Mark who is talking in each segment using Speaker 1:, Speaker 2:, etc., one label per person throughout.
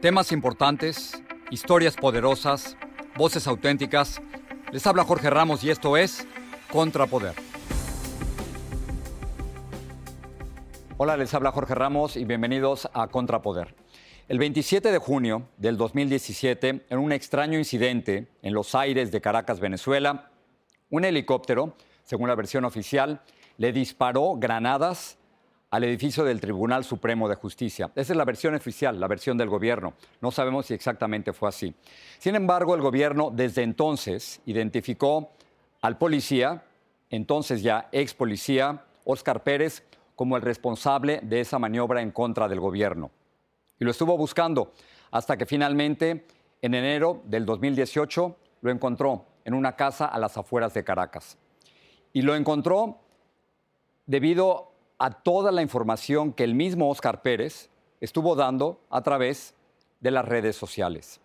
Speaker 1: Temas importantes, historias poderosas, voces auténticas. Les habla Jorge Ramos y esto es Contrapoder. Hola, les habla Jorge Ramos y bienvenidos a Contrapoder. El 27 de junio del 2017, en un extraño incidente en los aires de Caracas, Venezuela, un helicóptero, según la versión oficial, le disparó granadas al edificio del Tribunal Supremo de Justicia. Esa es la versión oficial, la versión del gobierno. No sabemos si exactamente fue así. Sin embargo, el gobierno desde entonces identificó al policía, entonces ya ex policía, Óscar Pérez, como el responsable de esa maniobra en contra del gobierno. Y lo estuvo buscando hasta que finalmente, en enero del 2018, lo encontró en una casa a las afueras de Caracas. Y lo encontró debido a toda la información que el mismo Óscar Pérez estuvo dando a través de las redes sociales.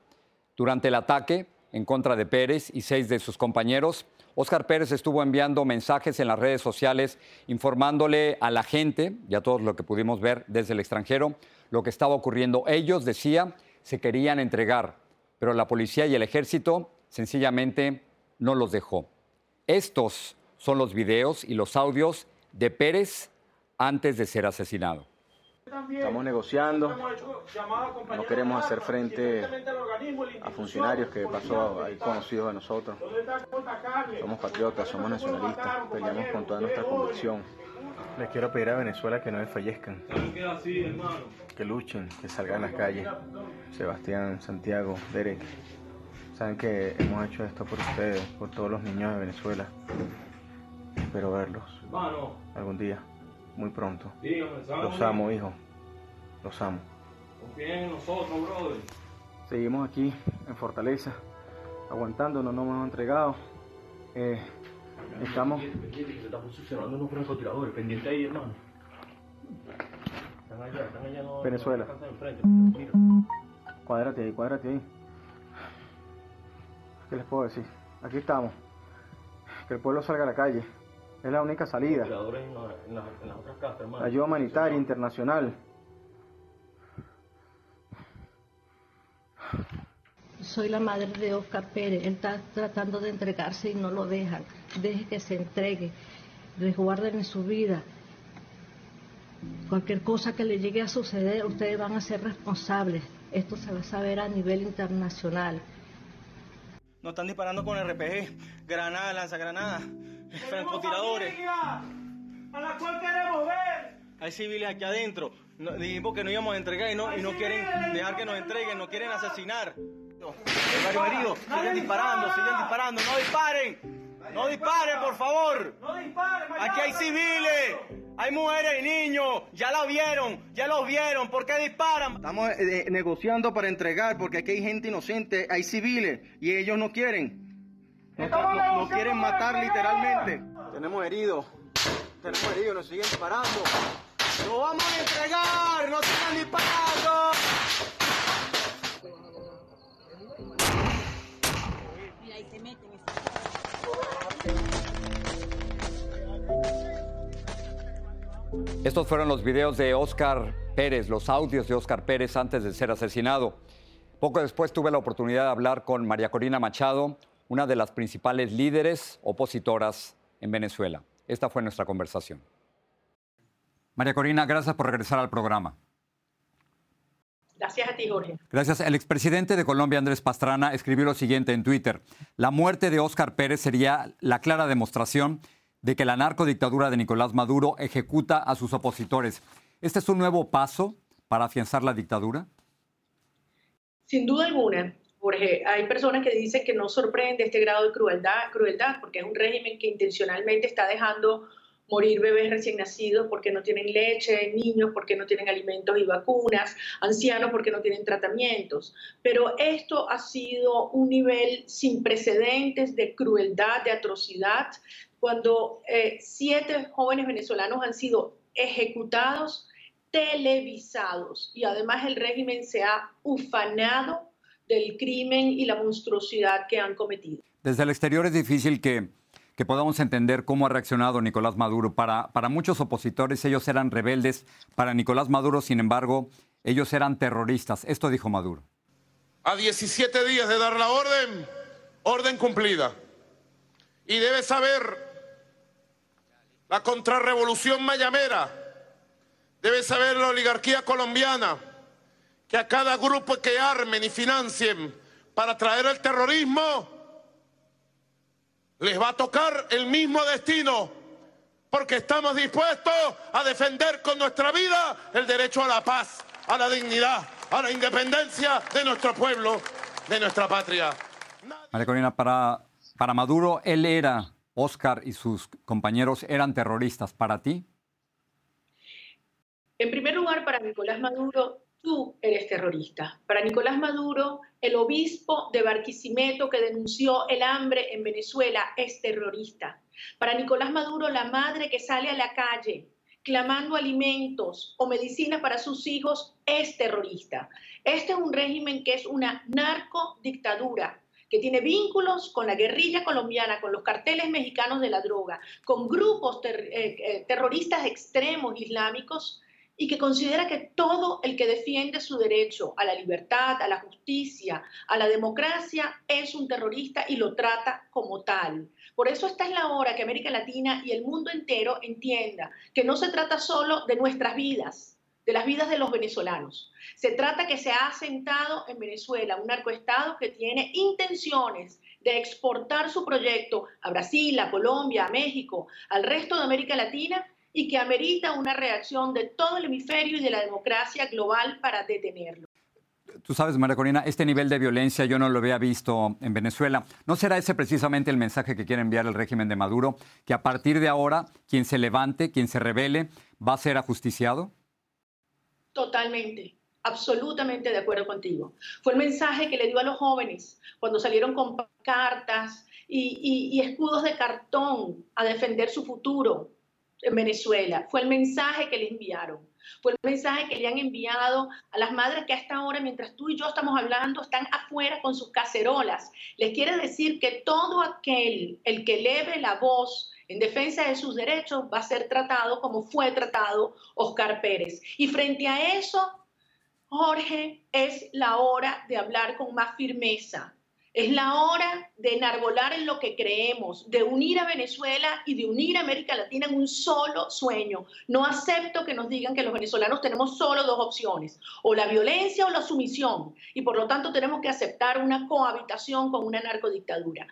Speaker 1: Durante el ataque en contra de Pérez y seis de sus compañeros, Óscar Pérez estuvo enviando mensajes en las redes sociales informándole a la gente y a todos lo que pudimos ver desde el extranjero lo que estaba ocurriendo. Ellos, decía, se querían entregar, pero la policía y el ejército sencillamente no los dejó. Estos son los videos y los audios de Pérez antes de ser asesinado.
Speaker 2: Estamos negociando, no queremos hacer frente a funcionarios que pasó ahí conocidos de nosotros. Somos patriotas, somos nacionalistas, peleamos con toda nuestra convicción. Les quiero pedir a Venezuela que no desfallezcan, que luchen, que salgan a las calles. Sebastián, Santiago, Derek, saben que hemos hecho esto por ustedes, por todos los niños de Venezuela. Espero verlos algún día muy pronto. Los amo, hijo. Los amo.
Speaker 3: Confíen en nosotros, brother.
Speaker 2: Seguimos aquí en Fortaleza, aguantando, no nos hemos entregado. Eh, estamos.
Speaker 3: Pendiente que se está posicionando unos francotiradores. Pendiente ahí, hermano. Están allá, están allá. No,
Speaker 2: Venezuela. Cuádrate ahí, cuádrate ahí. ¿Qué les puedo decir? Aquí estamos. Que el pueblo salga a la calle. Es la única salida.
Speaker 3: Tiradores en, la- en la- en las otras casas, hermano.
Speaker 2: Ayuda humanitaria internacional.
Speaker 4: Soy la madre de Oscar Pérez. Él está tratando de entregarse y no lo dejan. Deje que se entregue. Resguarden su vida. Cualquier cosa que le llegue a suceder, ustedes van a ser responsables. Esto se va a saber a nivel internacional.
Speaker 5: Nos están disparando con RPG, granadas, lanzagranadas, francotiradores.
Speaker 3: a la cual queremos ver.
Speaker 5: Hay civiles aquí adentro. No- dijimos que no íbamos a entregar y no, y no quieren dejar que nos entreguen, nos quieren asesinar. No, varios heridos, siguen disparando, siguen disparando, no disparen. No dispare, por favor.
Speaker 6: No dispare,
Speaker 5: Aquí hay civiles, hay mujeres y niños. Ya la vieron, ya los vieron. ¿Por qué disparan? Estamos eh, negociando para entregar porque aquí hay gente inocente, hay civiles y ellos no quieren. No, no- no quieren matar literalmente. Tenemos heridos, tenemos heridos, nos siguen disparando. ¡Lo vamos a entregar! ¡No sigan disparando!
Speaker 1: Estos fueron los videos de Oscar Pérez, los audios de Oscar Pérez antes de ser asesinado. Poco después tuve la oportunidad de hablar con María Corina Machado, una de las principales líderes opositoras en Venezuela. Esta fue nuestra conversación. María Corina, gracias por regresar al programa.
Speaker 7: Gracias a ti, Jorge.
Speaker 1: Gracias. El expresidente de Colombia, Andrés Pastrana, escribió lo siguiente en Twitter. La muerte de Óscar Pérez sería la clara demostración de que la narcodictadura de Nicolás Maduro ejecuta a sus opositores. ¿Este es un nuevo paso para afianzar la dictadura?
Speaker 7: Sin duda alguna, Jorge, hay personas que dicen que no sorprende este grado de crueldad, crueldad, porque es un régimen que intencionalmente está dejando morir bebés recién nacidos porque no tienen leche, niños porque no tienen alimentos y vacunas, ancianos porque no tienen tratamientos. Pero esto ha sido un nivel sin precedentes de crueldad, de atrocidad, cuando eh, siete jóvenes venezolanos han sido ejecutados, televisados, y además el régimen se ha ufanado del crimen y la monstruosidad que han cometido.
Speaker 1: Desde el exterior es difícil que, que podamos entender cómo ha reaccionado Nicolás Maduro. Para, para muchos opositores ellos eran rebeldes, para Nicolás Maduro, sin embargo, ellos eran terroristas. Esto dijo Maduro.
Speaker 8: A 17 días de dar la orden, orden cumplida. Y debe saber la contrarrevolución mayamera, debe saber la oligarquía colombiana, que a cada grupo que armen y financien para traer el terrorismo, les va a tocar el mismo destino, porque estamos dispuestos a defender con nuestra vida el derecho a la paz, a la dignidad, a la independencia de nuestro pueblo, de nuestra patria.
Speaker 1: María Corina, para, para Maduro, él era, Oscar y sus compañeros eran terroristas. ¿Para ti?
Speaker 7: En primer lugar, para Nicolás Maduro, tú eres terrorista. Para Nicolás Maduro, el obispo de Barquisimeto que denunció el hambre en Venezuela es terrorista. Para Nicolás Maduro, la madre que sale a la calle clamando alimentos o medicinas para sus hijos es terrorista. Este es un régimen que es una narcodictadura que tiene vínculos con la guerrilla colombiana, con los carteles mexicanos de la droga, con grupos eh, eh, terroristas extremos islámicos y que considera que todo el que defiende su derecho a la libertad, a la justicia, a la democracia, es un terrorista y lo trata como tal. Por eso esta es la hora que América Latina y el mundo entero entienda que no se trata solo de nuestras vidas, de las vidas de los venezolanos. Se trata que se ha asentado en Venezuela un narcoestado que tiene intenciones de exportar su proyecto a Brasil, a Colombia, a México, al resto de América Latina y que amerita una reacción de todo el hemisferio y de la democracia global para detenerlo.
Speaker 1: Tú sabes, María Corina, este nivel de violencia yo no lo había visto en Venezuela. ¿No será ese precisamente el mensaje que quiere enviar el régimen de Maduro? Que a partir de ahora, quien se levante, quien se revele, va a ser ajusticiado?
Speaker 7: Totalmente, absolutamente de acuerdo contigo. Fue el mensaje que le dio a los jóvenes cuando salieron con cartas y, y, y escudos de cartón a defender su futuro en Venezuela. Fue el mensaje que le enviaron. Fue el mensaje que le han enviado a las madres que a esta hora, mientras tú y yo estamos hablando, están afuera con sus cacerolas. Les quiere decir que todo aquel, el que eleve la voz en defensa de sus derechos, va a ser tratado como fue tratado Oscar Pérez. Y frente a eso, Jorge, es la hora de hablar con más firmeza. Es la hora de enarbolar en lo que creemos, de unir a Venezuela y de unir a América Latina en un solo sueño. No acepto que nos digan que los venezolanos tenemos solo dos opciones, o la violencia o la sumisión, y por lo tanto tenemos que aceptar una cohabitación con una narcodictadura.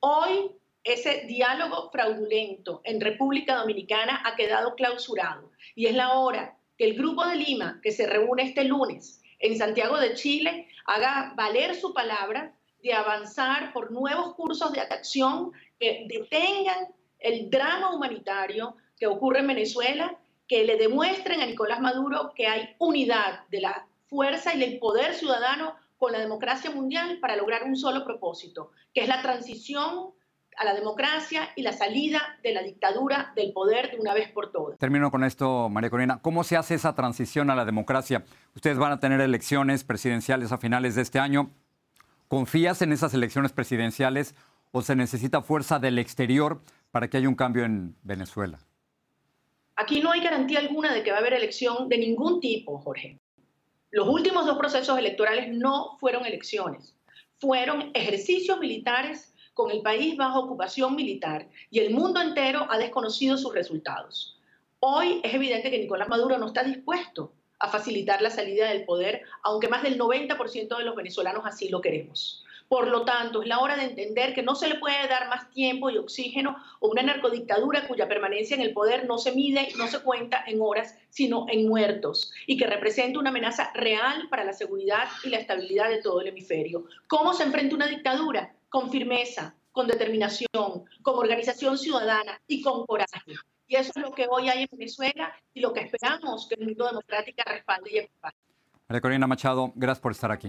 Speaker 7: Hoy ese diálogo fraudulento en República Dominicana ha quedado clausurado y es la hora que el Grupo de Lima, que se reúne este lunes en Santiago de Chile, haga valer su palabra de avanzar por nuevos cursos de acción que detengan el drama humanitario que ocurre en Venezuela, que le demuestren a Nicolás Maduro que hay unidad de la fuerza y el poder ciudadano con la democracia mundial para lograr un solo propósito, que es la transición a la democracia y la salida de la dictadura del poder de una vez por todas.
Speaker 1: Termino con esto, María Corina. ¿Cómo se hace esa transición a la democracia? Ustedes van a tener elecciones presidenciales a finales de este año. ¿Confías en esas elecciones presidenciales o se necesita fuerza del exterior para que haya un cambio en Venezuela?
Speaker 7: Aquí no hay garantía alguna de que va a haber elección de ningún tipo, Jorge. Los últimos dos procesos electorales no fueron elecciones, fueron ejercicios militares con el país bajo ocupación militar y el mundo entero ha desconocido sus resultados. Hoy es evidente que Nicolás Maduro no está dispuesto a facilitar la salida del poder, aunque más del 90% de los venezolanos así lo queremos. Por lo tanto, es la hora de entender que no se le puede dar más tiempo y oxígeno a una narcodictadura cuya permanencia en el poder no se mide y no se cuenta en horas, sino en muertos, y que representa una amenaza real para la seguridad y la estabilidad de todo el hemisferio. ¿Cómo se enfrenta una dictadura? Con firmeza, con determinación, con organización ciudadana y con coraje. Y eso es lo que hoy hay en Venezuela y lo que esperamos que el mundo democrático respalde y empuje.
Speaker 1: María Corina Machado, gracias por estar aquí.